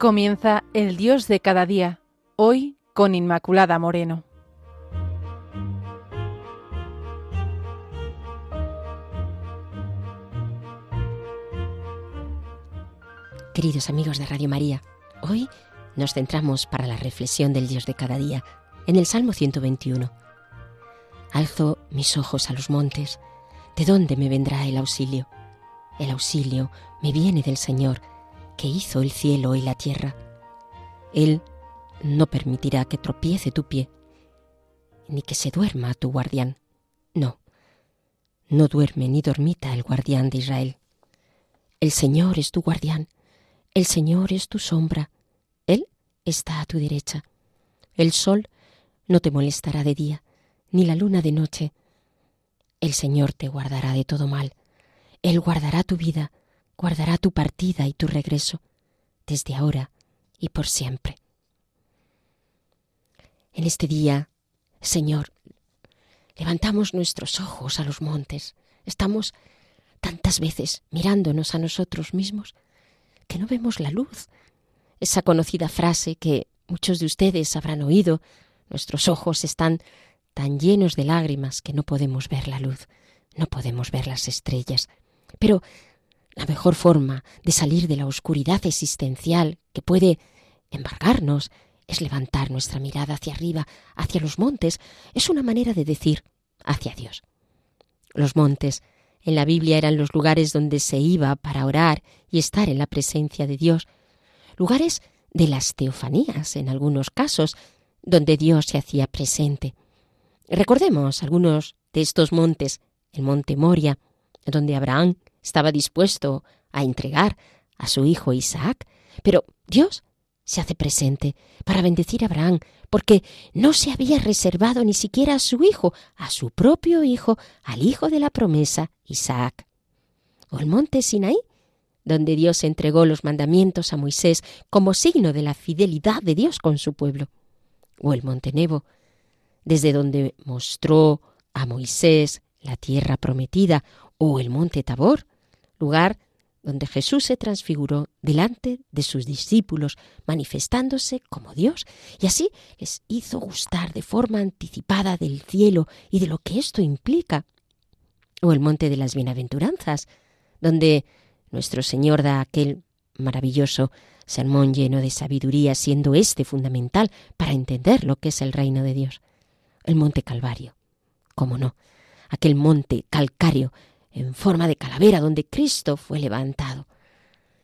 Comienza el Dios de cada día, hoy con Inmaculada Moreno. Queridos amigos de Radio María, hoy nos centramos para la reflexión del Dios de cada día en el Salmo 121. Alzo mis ojos a los montes, ¿de dónde me vendrá el auxilio? El auxilio me viene del Señor, que hizo el cielo y la tierra. Él no permitirá que tropiece tu pie, ni que se duerma tu guardián. No, no duerme ni dormita el guardián de Israel. El Señor es tu guardián, el Señor es tu sombra, Él está a tu derecha. El sol no te molestará de día, ni la luna de noche. El Señor te guardará de todo mal. Él guardará tu vida, guardará tu partida y tu regreso, desde ahora y por siempre. En este día, Señor, levantamos nuestros ojos a los montes. Estamos tantas veces mirándonos a nosotros mismos que no vemos la luz. Esa conocida frase que muchos de ustedes habrán oído, nuestros ojos están tan llenos de lágrimas que no podemos ver la luz, no podemos ver las estrellas. Pero la mejor forma de salir de la oscuridad existencial que puede embargarnos es levantar nuestra mirada hacia arriba, hacia los montes. Es una manera de decir hacia Dios. Los montes en la Biblia eran los lugares donde se iba para orar y estar en la presencia de Dios, lugares de las teofanías en algunos casos, donde Dios se hacía presente. Recordemos algunos de estos montes, el monte Moria, donde Abraham estaba dispuesto a entregar a su hijo Isaac, pero Dios se hace presente para bendecir a Abraham, porque no se había reservado ni siquiera a su hijo, a su propio hijo, al hijo de la promesa, Isaac. O el monte Sinaí, donde Dios entregó los mandamientos a Moisés como signo de la fidelidad de Dios con su pueblo. O el monte Nebo, desde donde mostró a Moisés la tierra prometida, o el monte Tabor, lugar donde Jesús se transfiguró delante de sus discípulos, manifestándose como Dios, y así les hizo gustar de forma anticipada del cielo y de lo que esto implica. O el monte de las bienaventuranzas, donde nuestro Señor da aquel maravilloso sermón lleno de sabiduría, siendo este fundamental para entender lo que es el reino de Dios. El monte Calvario, cómo no, aquel monte calcáreo en forma de calavera donde Cristo fue levantado.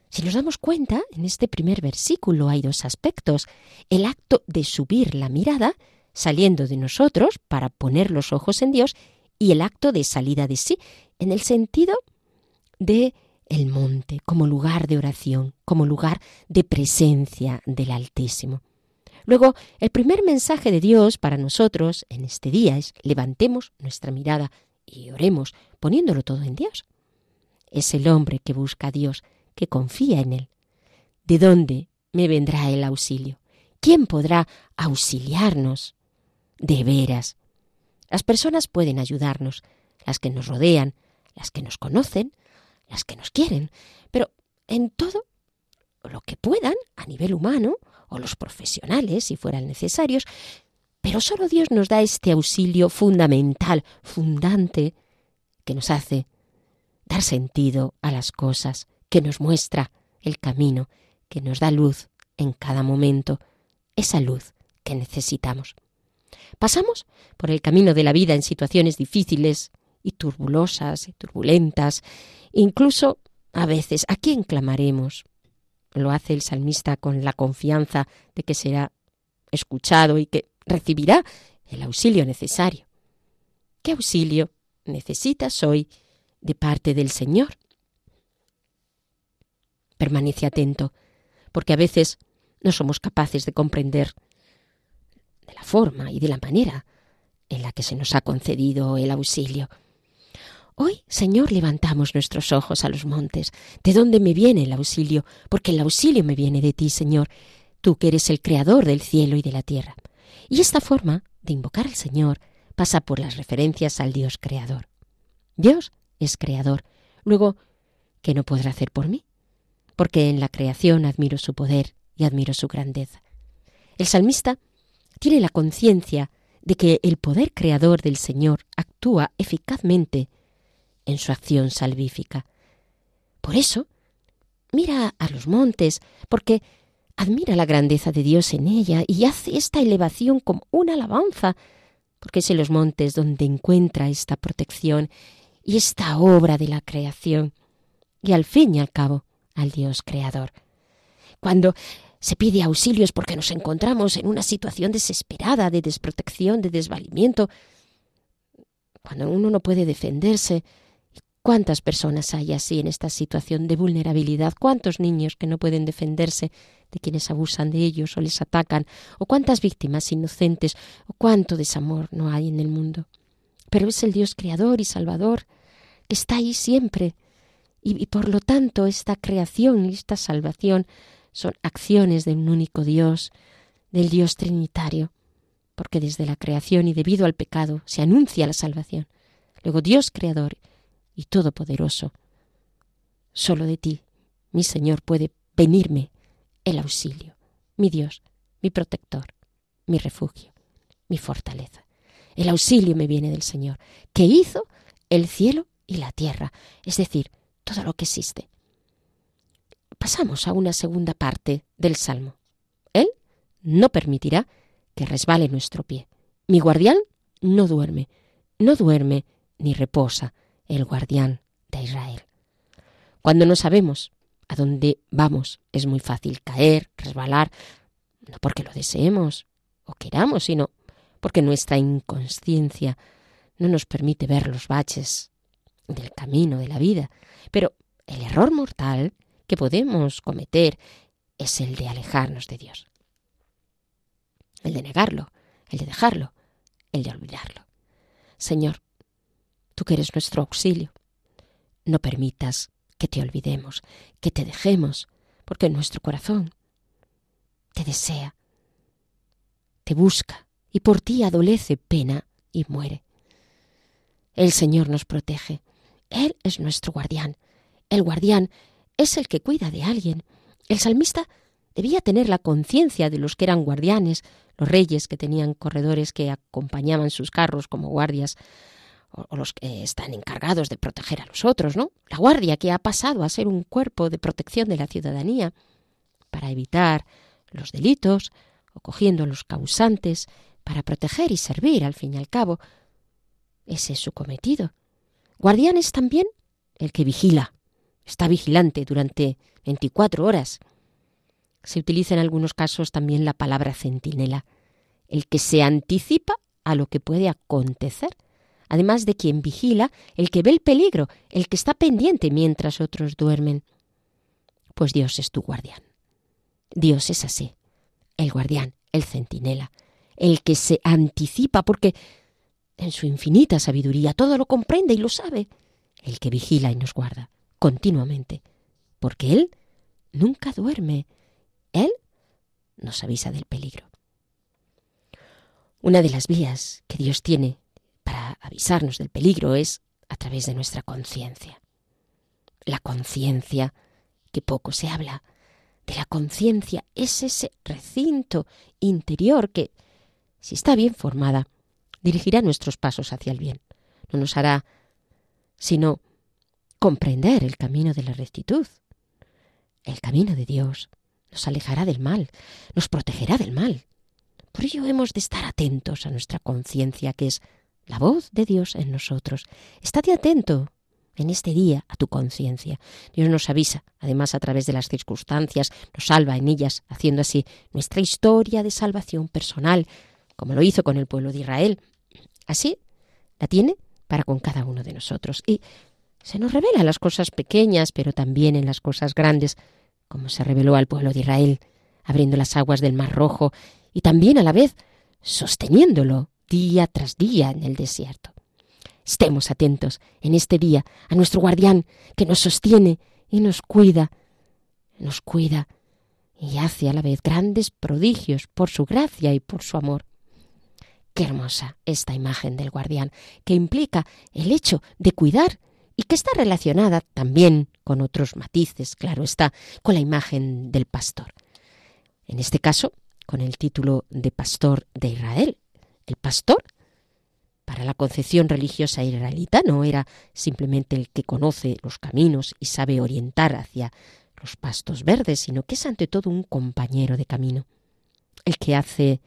Si nos damos cuenta, en este primer versículo hay dos aspectos. El acto de subir la mirada, saliendo de nosotros para poner los ojos en Dios, y el acto de salida de sí, en el sentido de el monte como lugar de oración, como lugar de presencia del Altísimo. Luego, el primer mensaje de Dios para nosotros en este día es levantemos nuestra mirada y oremos poniéndolo todo en Dios. Es el hombre que busca a Dios, que confía en Él. ¿De dónde me vendrá el auxilio? ¿Quién podrá auxiliarnos? De veras. Las personas pueden ayudarnos, las que nos rodean, las que nos conocen, las que nos quieren, pero en todo lo que puedan a nivel humano, o los profesionales, si fueran necesarios, pero solo Dios nos da este auxilio fundamental, fundante, que nos hace dar sentido a las cosas, que nos muestra el camino, que nos da luz en cada momento, esa luz que necesitamos. Pasamos por el camino de la vida en situaciones difíciles y turbulosas y turbulentas, incluso a veces, ¿a quién clamaremos? Lo hace el salmista con la confianza de que será escuchado y que recibirá el auxilio necesario. ¿Qué auxilio necesitas hoy de parte del Señor? Permanece atento, porque a veces no somos capaces de comprender de la forma y de la manera en la que se nos ha concedido el auxilio. Hoy, Señor, levantamos nuestros ojos a los montes. ¿De dónde me viene el auxilio? Porque el auxilio me viene de ti, Señor, tú que eres el creador del cielo y de la tierra. Y esta forma de invocar al Señor pasa por las referencias al Dios creador. Dios es creador. Luego, ¿qué no podrá hacer por mí? Porque en la creación admiro su poder y admiro su grandeza. El salmista tiene la conciencia de que el poder creador del Señor actúa eficazmente en su acción salvífica. Por eso, mira a los montes, porque admira la grandeza de Dios en ella y hace esta elevación como una alabanza, porque es en los montes donde encuentra esta protección y esta obra de la creación, y al fin y al cabo al Dios creador. Cuando se pide auxilio es porque nos encontramos en una situación desesperada de desprotección, de desvalimiento, cuando uno no puede defenderse, ¿Cuántas personas hay así en esta situación de vulnerabilidad? ¿Cuántos niños que no pueden defenderse de quienes abusan de ellos o les atacan? ¿O cuántas víctimas inocentes? ¿O cuánto desamor no hay en el mundo? Pero es el Dios creador y salvador que está ahí siempre. Y, por lo tanto esta creación y esta salvación son acciones de un único Dios, del Dios trinitario, porque desde la creación y debido al pecado se anuncia la salvación. Luego Dios creador y todopoderoso. Solo de ti, mi Señor, puede venirme el auxilio, mi Dios, mi protector, mi refugio, mi fortaleza. El auxilio me viene del Señor, que hizo el cielo y la tierra, es decir, todo lo que existe. Pasamos a una segunda parte del Salmo. Él no permitirá que resbale nuestro pie. Mi guardián no duerme, no duerme ni reposa, el guardián de Israel. Cuando no sabemos a dónde vamos, es muy fácil caer, resbalar, no porque lo deseemos o queramos, sino porque nuestra inconsciencia no nos permite ver los baches del camino de la vida. Pero el error mortal que podemos cometer es el de alejarnos de Dios, el de negarlo, el de dejarlo, el de olvidarlo. Señor, tú que eres nuestro auxilio. No permitas que te olvidemos, que te dejemos, porque nuestro corazón te desea, te busca y por ti adolece pena y muere. El Señor nos protege. Él es nuestro guardián. El guardián es el que cuida de alguien. El salmista debía tener la conciencia de los que eran guardianes, los reyes que tenían corredores que acompañaban sus carros como guardias, o, los que están encargados de proteger a los otros, ¿no? La Guardia, que ha pasado a ser un cuerpo de protección de la ciudadanía para evitar los delitos o cogiendo a los causantes para proteger y servir, al fin y al cabo. Ese es su cometido. Guardián es también el que vigila, está vigilante durante 24 horas. Se utiliza en algunos casos también la palabra centinela, el que se anticipa a lo que puede acontecer además de quien vigila, el que ve el peligro, el que está pendiente mientras otros duermen. Pues Dios es tu guardián. Dios es así, el guardián, el centinela, el que se anticipa porque en su infinita sabiduría todo lo comprende y lo sabe, el que vigila y nos guarda continuamente, porque Él nunca duerme, Él nos avisa del peligro. Una de las vías que Dios tiene avisarnos del peligro es a través de nuestra conciencia. La conciencia, que poco se habla, de la conciencia es ese recinto interior que, si está bien formada, dirigirá nuestros pasos hacia el bien. No nos hará sino comprender el camino de la rectitud. El camino de Dios nos alejará del mal, nos protegerá del mal. Por ello hemos de estar atentos a nuestra conciencia, que es la voz de Dios en nosotros. Estate atento en este día a tu conciencia. Dios nos avisa, además a través de las circunstancias, nos salva en ellas, haciendo así nuestra historia de salvación personal, como lo hizo con el pueblo de Israel. Así la tiene para con cada uno de nosotros. Y se nos revela en las cosas pequeñas, pero también en las cosas grandes, como se reveló al pueblo de Israel, abriendo las aguas del Mar Rojo y también a la vez sosteniéndolo día tras día en el desierto. Estemos atentos en este día a nuestro guardián que nos sostiene y nos cuida, nos cuida y hace a la vez grandes prodigios por su gracia y por su amor. Qué hermosa esta imagen del guardián, que implica el hecho de cuidar y que está relacionada también con otros matices, claro está, con la imagen del pastor. En este caso, con el título de pastor de Israel. El pastor, para la concepción religiosa israelita, no era simplemente el que conoce los caminos y sabe orientar hacia los pastos verdes, sino que es ante todo un compañero de camino, el que hace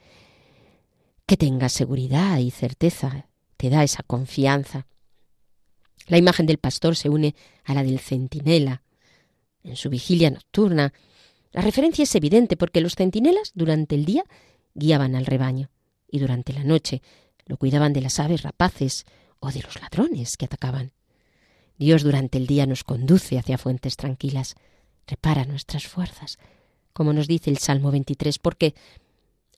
que tenga seguridad y certeza, te da esa confianza. La imagen del pastor se une a la del centinela. En su vigilia nocturna, la referencia es evidente porque los centinelas durante el día guiaban al rebaño y durante la noche lo cuidaban de las aves rapaces o de los ladrones que atacaban. Dios durante el día nos conduce hacia fuentes tranquilas, repara nuestras fuerzas, como nos dice el Salmo 23, porque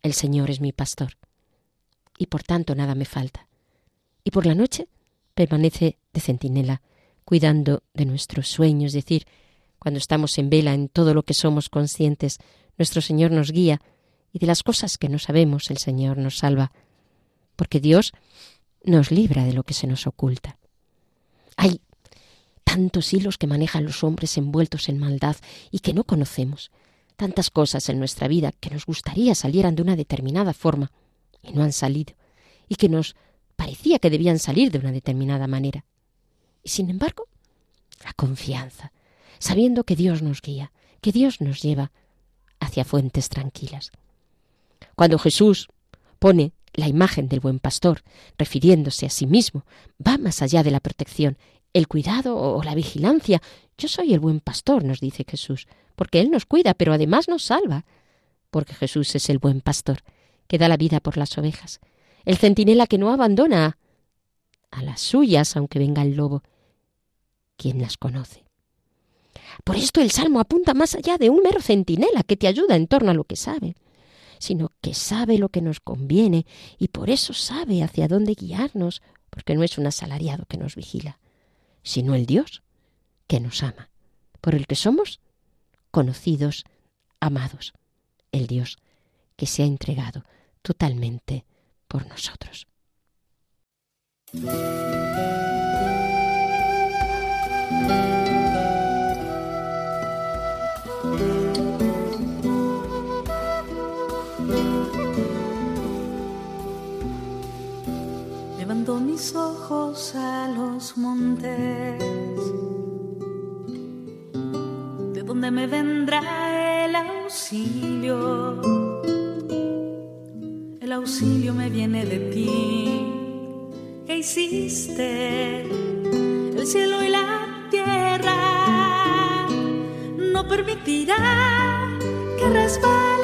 el Señor es mi pastor y por tanto nada me falta. Y por la noche permanece de centinela, cuidando de nuestros sueños, es decir, cuando estamos en vela en todo lo que somos conscientes, nuestro Señor nos guía y de las cosas que no sabemos el Señor nos salva, porque Dios nos libra de lo que se nos oculta. Hay tantos hilos que manejan los hombres envueltos en maldad y que no conocemos, tantas cosas en nuestra vida que nos gustaría salieran de una determinada forma y no han salido, y que nos parecía que debían salir de una determinada manera. Y sin embargo, la confianza, sabiendo que Dios nos guía, que Dios nos lleva hacia fuentes tranquilas. Cuando Jesús pone la imagen del buen pastor, refiriéndose a sí mismo, va más allá de la protección, el cuidado o la vigilancia. Yo soy el buen pastor, nos dice Jesús, porque Él nos cuida, pero además nos salva, porque Jesús es el buen pastor, que da la vida por las ovejas, el centinela que no abandona a las suyas aunque venga el lobo. ¿Quién las conoce? Por esto el Salmo apunta más allá de un mero centinela que te ayuda en torno a lo que sabe, sino que sabe lo que nos conviene y por eso sabe hacia dónde guiarnos, porque no es un asalariado que nos vigila, sino el Dios que nos ama, por el que somos conocidos, amados, el Dios que se ha entregado totalmente por nosotros. Mis ojos a los montes, de donde me vendrá el auxilio. El auxilio me viene de ti, que hiciste el cielo y la tierra. No permitirá que resbale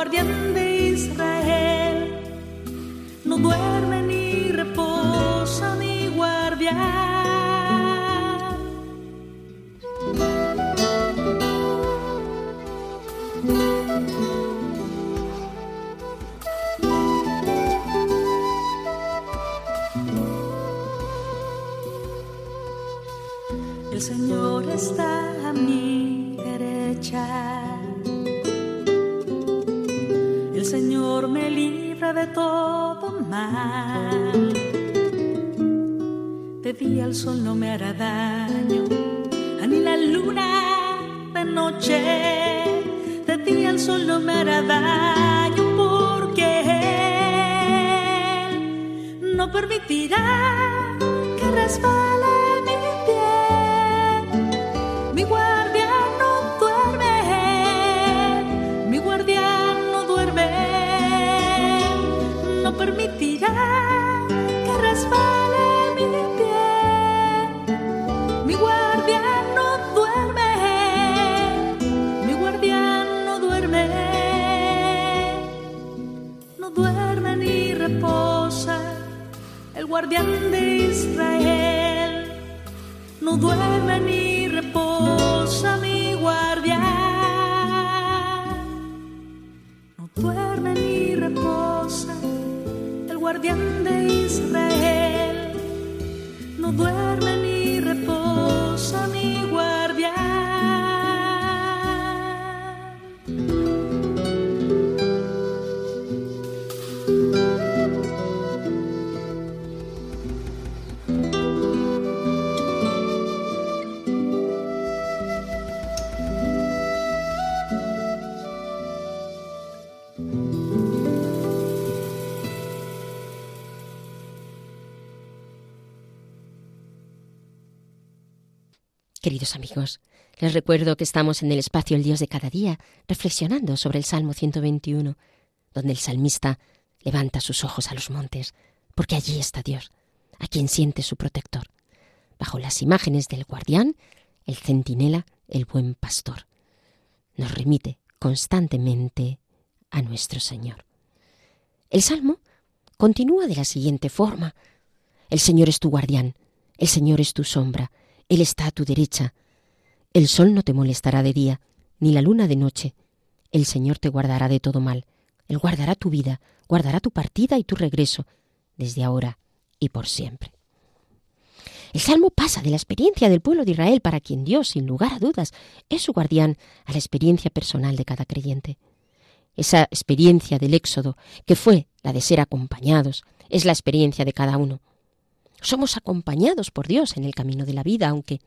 guardián de Israel, no duerme ni reposa mi guardián. El Señor está a mi derecha de todo mal. De día el sol no me hará daño, ni la luna de noche. De día el sol no me hará daño porque Él no permitirá que resbale Mi guardián no duerme, mi guardián no duerme, no duerme ni reposa. El guardián de Israel. No duerme ni reposa mi guardián. No duerme ni reposa. Guardián de Israel, no duerme ni Queridos amigos, les recuerdo que estamos en el espacio El Dios de cada día, reflexionando sobre el Salmo 121, donde el salmista levanta sus ojos a los montes, porque allí está Dios, a quien siente su protector, bajo las imágenes del guardián, el centinela, el buen pastor. Nos remite constantemente a nuestro Señor. El Salmo continúa de la siguiente forma. El Señor es tu guardián, el Señor es tu sombra, él está a tu derecha. El sol no te molestará de día, ni la luna de noche. El Señor te guardará de todo mal. Él guardará tu vida, guardará tu partida y tu regreso, desde ahora y por siempre. El Salmo pasa de la experiencia del pueblo de Israel, para quien Dios, sin lugar a dudas, es su guardián, a la experiencia personal de cada creyente. Esa experiencia del Éxodo, que fue la de ser acompañados, es la experiencia de cada uno. Somos acompañados por Dios en el camino de la vida, aunque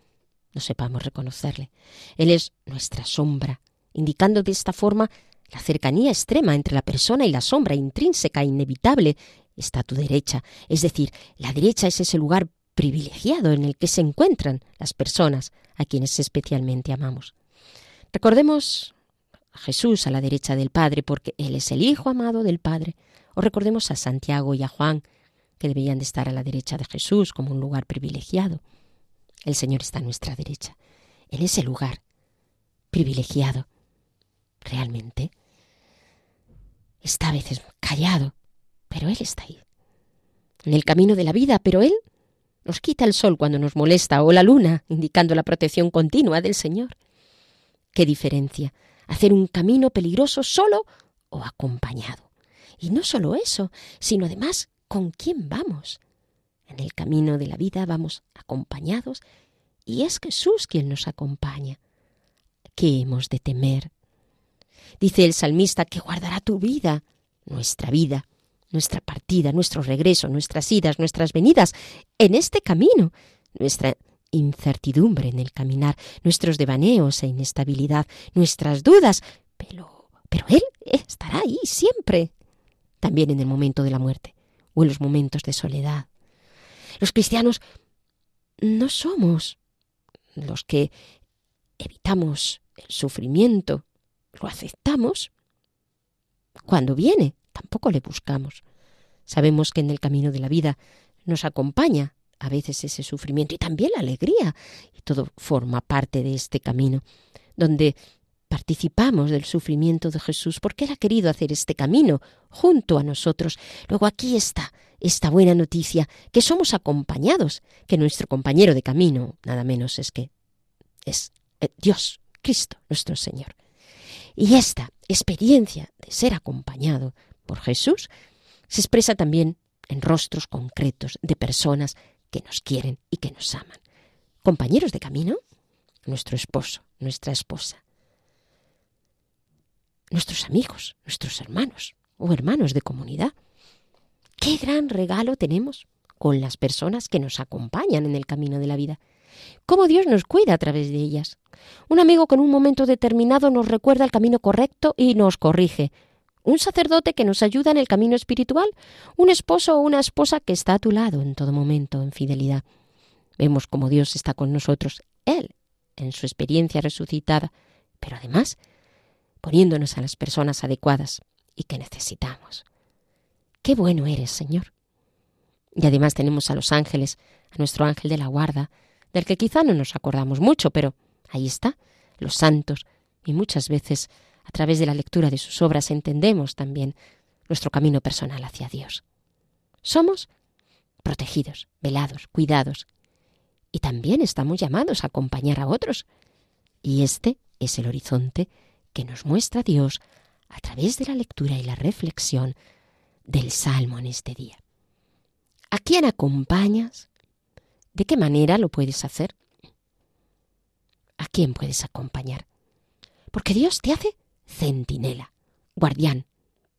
no sepamos reconocerle. Él es nuestra sombra, indicando de esta forma la cercanía extrema entre la persona y la sombra intrínseca e inevitable está a tu derecha. Es decir, la derecha es ese lugar privilegiado en el que se encuentran las personas a quienes especialmente amamos. Recordemos a Jesús a la derecha del Padre porque Él es el Hijo amado del Padre. O recordemos a Santiago y a Juan que debían de estar a la derecha de Jesús como un lugar privilegiado. El Señor está a nuestra derecha, en ese lugar privilegiado. Realmente está a veces callado, pero Él está ahí. En el camino de la vida, pero Él nos quita el sol cuando nos molesta o la luna, indicando la protección continua del Señor. ¿Qué diferencia? Hacer un camino peligroso solo o acompañado. Y no solo eso, sino además con quién vamos. En el camino de la vida vamos acompañados y es Jesús quien nos acompaña. ¿Qué hemos de temer? Dice el salmista que guardará tu vida, nuestra vida, nuestra partida, nuestro regreso, nuestras idas, nuestras venidas, en este camino, nuestra incertidumbre en el caminar, nuestros devaneos e inestabilidad, nuestras dudas, pero, pero Él estará ahí siempre, también en el momento de la muerte o en los momentos de soledad. Los cristianos no somos los que evitamos el sufrimiento, lo aceptamos. Cuando viene, tampoco le buscamos. Sabemos que en el camino de la vida nos acompaña a veces ese sufrimiento y también la alegría, y todo forma parte de este camino, donde participamos del sufrimiento de Jesús porque Él ha querido hacer este camino junto a nosotros. Luego aquí está esta buena noticia, que somos acompañados, que nuestro compañero de camino, nada menos es que es eh, Dios, Cristo, nuestro Señor. Y esta experiencia de ser acompañado por Jesús se expresa también en rostros concretos de personas que nos quieren y que nos aman. Compañeros de camino, nuestro esposo, nuestra esposa, nuestros amigos, nuestros hermanos o hermanos de comunidad. Qué gran regalo tenemos con las personas que nos acompañan en el camino de la vida. Cómo Dios nos cuida a través de ellas. Un amigo que en un momento determinado nos recuerda el camino correcto y nos corrige. Un sacerdote que nos ayuda en el camino espiritual. Un esposo o una esposa que está a tu lado en todo momento en fidelidad. Vemos cómo Dios está con nosotros, Él, en su experiencia resucitada, pero además poniéndonos a las personas adecuadas y que necesitamos. Qué bueno eres, Señor. Y además tenemos a los ángeles, a nuestro ángel de la guarda, del que quizá no nos acordamos mucho, pero ahí está, los santos, y muchas veces a través de la lectura de sus obras entendemos también nuestro camino personal hacia Dios. Somos protegidos, velados, cuidados, y también estamos llamados a acompañar a otros. Y este es el horizonte que nos muestra Dios a través de la lectura y la reflexión del Salmo en este día. ¿A quién acompañas? ¿De qué manera lo puedes hacer? ¿A quién puedes acompañar? Porque Dios te hace centinela, guardián,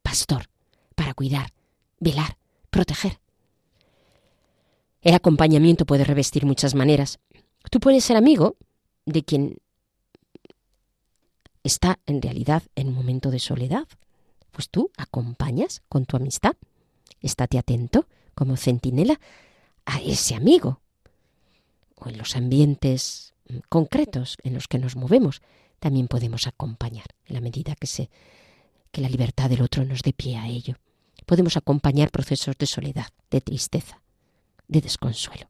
pastor, para cuidar, velar, proteger. El acompañamiento puede revestir muchas maneras. Tú puedes ser amigo de quien está en realidad en un momento de soledad. Pues tú acompañas con tu amistad. Estate atento como centinela a ese amigo. O en los ambientes concretos en los que nos movemos, también podemos acompañar en la medida que se que la libertad del otro nos dé pie a ello. Podemos acompañar procesos de soledad, de tristeza, de desconsuelo.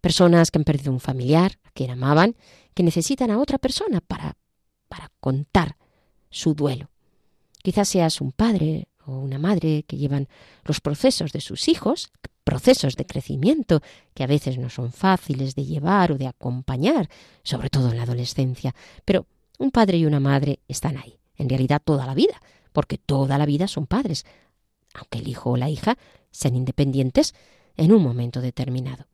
Personas que han perdido un familiar, a quien amaban, que necesitan a otra persona para, para contar su duelo. Quizás seas un padre o una madre que llevan los procesos de sus hijos, procesos de crecimiento que a veces no son fáciles de llevar o de acompañar, sobre todo en la adolescencia, pero un padre y una madre están ahí, en realidad toda la vida, porque toda la vida son padres, aunque el hijo o la hija sean independientes en un momento determinado.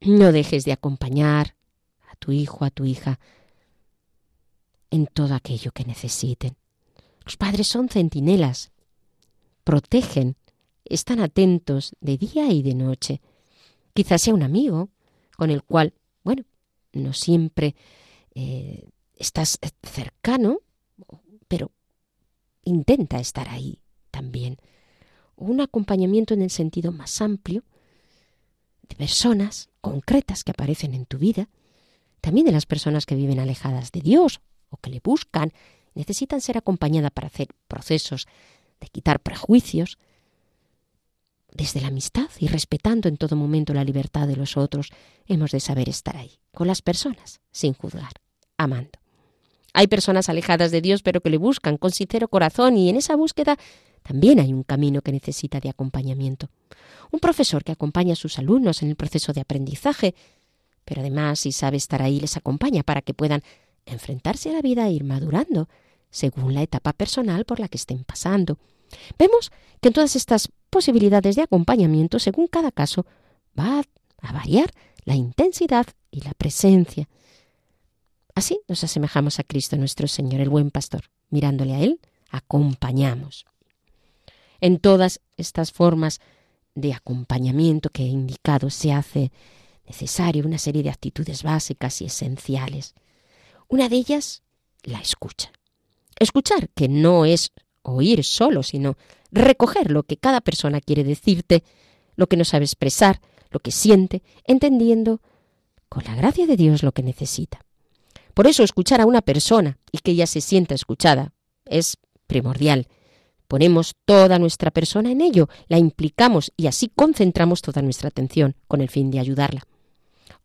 No dejes de acompañar a tu hijo, a tu hija, en todo aquello que necesiten. Los padres son centinelas, protegen, están atentos de día y de noche. Quizás sea un amigo con el cual, bueno, no siempre eh, estás cercano, pero intenta estar ahí también. Un acompañamiento en el sentido más amplio de personas concretas que aparecen en tu vida, también de las personas que viven alejadas de Dios o que le buscan, necesitan ser acompañadas para hacer procesos de quitar prejuicios, desde la amistad y respetando en todo momento la libertad de los otros, hemos de saber estar ahí, con las personas, sin juzgar, amando. Hay personas alejadas de Dios pero que le buscan con sincero corazón y en esa búsqueda también hay un camino que necesita de acompañamiento. Un profesor que acompaña a sus alumnos en el proceso de aprendizaje, pero además si sabe estar ahí les acompaña para que puedan enfrentarse a la vida e ir madurando según la etapa personal por la que estén pasando. Vemos que en todas estas posibilidades de acompañamiento, según cada caso, va a variar la intensidad y la presencia. Así nos asemejamos a Cristo nuestro Señor, el buen pastor. Mirándole a Él, acompañamos. En todas estas formas de acompañamiento que he indicado se hace necesario una serie de actitudes básicas y esenciales. Una de ellas, la escucha. Escuchar, que no es oír solo, sino recoger lo que cada persona quiere decirte, lo que no sabe expresar, lo que siente, entendiendo con la gracia de Dios lo que necesita. Por eso escuchar a una persona y que ella se sienta escuchada es primordial. Ponemos toda nuestra persona en ello, la implicamos y así concentramos toda nuestra atención con el fin de ayudarla.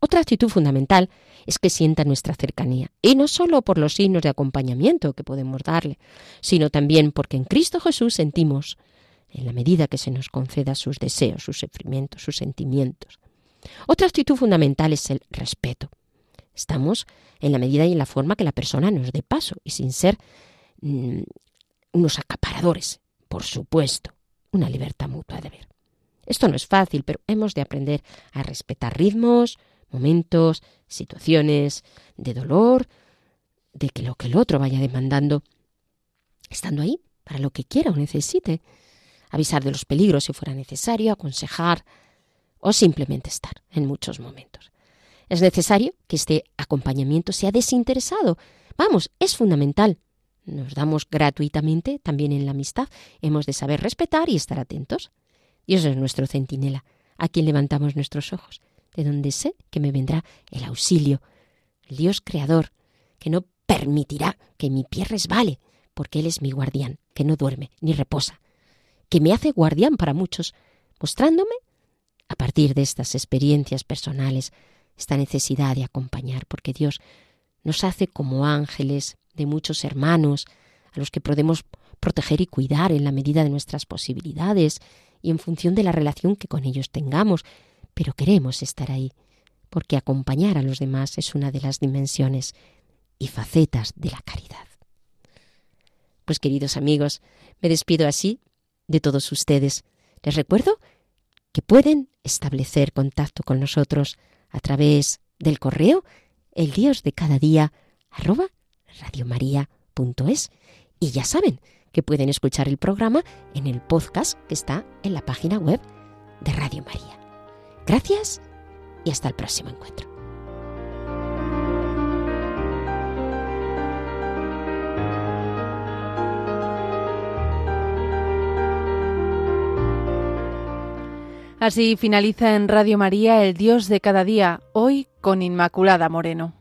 Otra actitud fundamental es que sienta nuestra cercanía, y no solo por los signos de acompañamiento que podemos darle, sino también porque en Cristo Jesús sentimos, en la medida que se nos conceda sus deseos, sus sufrimientos, sus sentimientos. Otra actitud fundamental es el respeto. Estamos en la medida y en la forma que la persona nos dé paso y sin ser mm, unos acaparadores, por supuesto, una libertad mutua de ver. Esto no es fácil, pero hemos de aprender a respetar ritmos, momentos, situaciones de dolor, de que lo que el otro vaya demandando, estando ahí para lo que quiera o necesite, avisar de los peligros si fuera necesario, aconsejar o simplemente estar en muchos momentos. Es necesario que este acompañamiento sea desinteresado. Vamos, es fundamental. Nos damos gratuitamente también en la amistad. Hemos de saber respetar y estar atentos. Dios es nuestro centinela, a quien levantamos nuestros ojos, de donde sé que me vendrá el auxilio, el Dios creador, que no permitirá que mi pie resbale, porque Él es mi guardián, que no duerme ni reposa, que me hace guardián para muchos, mostrándome, a partir de estas experiencias personales, esta necesidad de acompañar, porque Dios nos hace como ángeles de muchos hermanos, a los que podemos proteger y cuidar en la medida de nuestras posibilidades y en función de la relación que con ellos tengamos, pero queremos estar ahí, porque acompañar a los demás es una de las dimensiones y facetas de la caridad. Pues queridos amigos, me despido así de todos ustedes. Les recuerdo que pueden establecer contacto con nosotros a través del correo el dios de cada día arroba radiomaria.es y ya saben que pueden escuchar el programa en el podcast que está en la página web de Radio María. Gracias y hasta el próximo encuentro. Así finaliza en Radio María el Dios de cada día, hoy con Inmaculada Moreno.